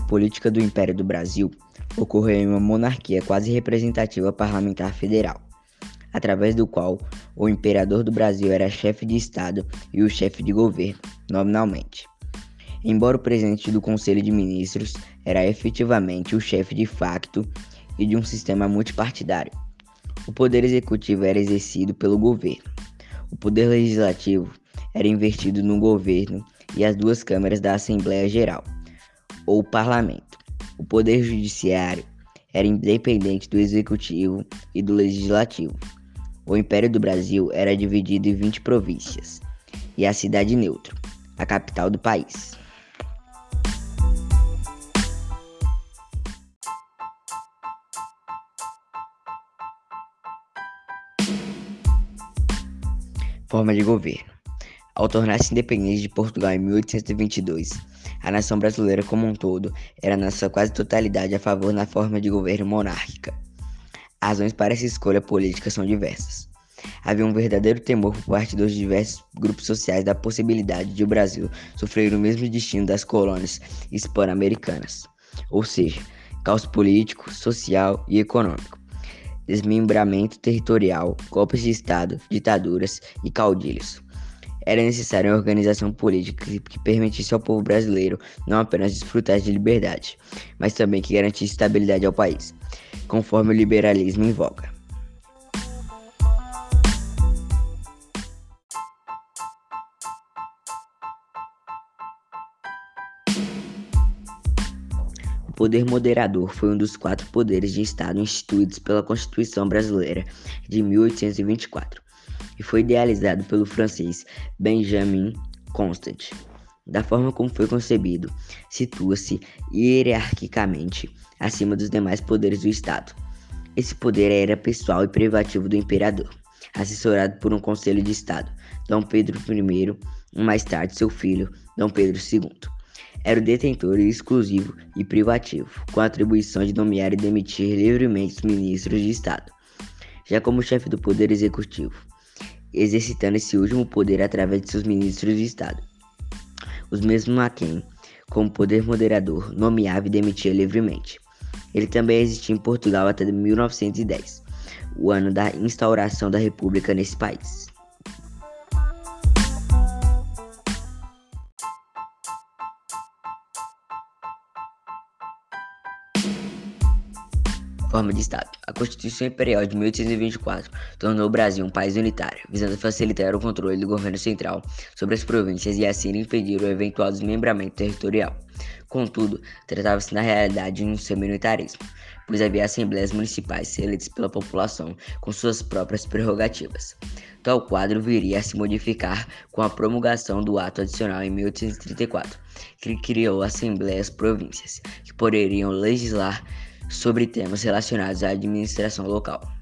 política do Império do Brasil ocorreu em uma monarquia quase representativa parlamentar federal, através do qual o imperador do Brasil era chefe de Estado e o chefe de governo, nominalmente. Embora o presidente do Conselho de Ministros era efetivamente o chefe de facto e de um sistema multipartidário. O poder executivo era exercido pelo governo. O poder legislativo era invertido no governo e as duas câmaras da Assembleia Geral, ou parlamento. O poder judiciário era independente do executivo e do legislativo. O Império do Brasil era dividido em 20 províncias e a cidade neutra, a capital do país. Forma de governo. Ao tornar-se independente de Portugal em 1822, a nação brasileira como um todo era na sua quase totalidade a favor da forma de governo monárquica. As razões para essa escolha política são diversas. Havia um verdadeiro temor por parte dos diversos grupos sociais da possibilidade de o Brasil sofrer o mesmo destino das colônias hispano-americanas, ou seja, caos político, social e econômico desmembramento territorial, golpes de Estado, ditaduras e caudilhos. Era necessária uma organização política que permitisse ao povo brasileiro não apenas desfrutar de liberdade, mas também que garantisse estabilidade ao país, conforme o liberalismo em voga. poder moderador foi um dos quatro poderes de Estado instituídos pela Constituição Brasileira de 1824 e foi idealizado pelo francês Benjamin Constant. Da forma como foi concebido, situa-se hierarquicamente acima dos demais poderes do Estado. Esse poder era pessoal e privativo do imperador, assessorado por um conselho de Estado, Dom Pedro I, e mais tarde seu filho, Dom Pedro II era o detentor exclusivo e privativo, com a atribuição de nomear e demitir livremente os ministros de Estado, já como chefe do Poder Executivo, exercitando esse último poder através de seus ministros de Estado. Os mesmos a quem, como poder moderador, nomeava e demitia livremente. Ele também existia em Portugal até 1910, o ano da instauração da República nesse país. Forma de Estado. A Constituição Imperial de 1824 tornou o Brasil um país unitário, visando facilitar o controle do governo central sobre as províncias e assim impedir o eventual desmembramento territorial. Contudo, tratava-se na realidade de um semi-unitarismo, pois havia assembleias municipais eleitas pela população com suas próprias prerrogativas. Tal quadro viria a se modificar com a promulgação do Ato Adicional em 1834, que criou assembleias províncias, que poderiam legislar sobre temas relacionados à administração local.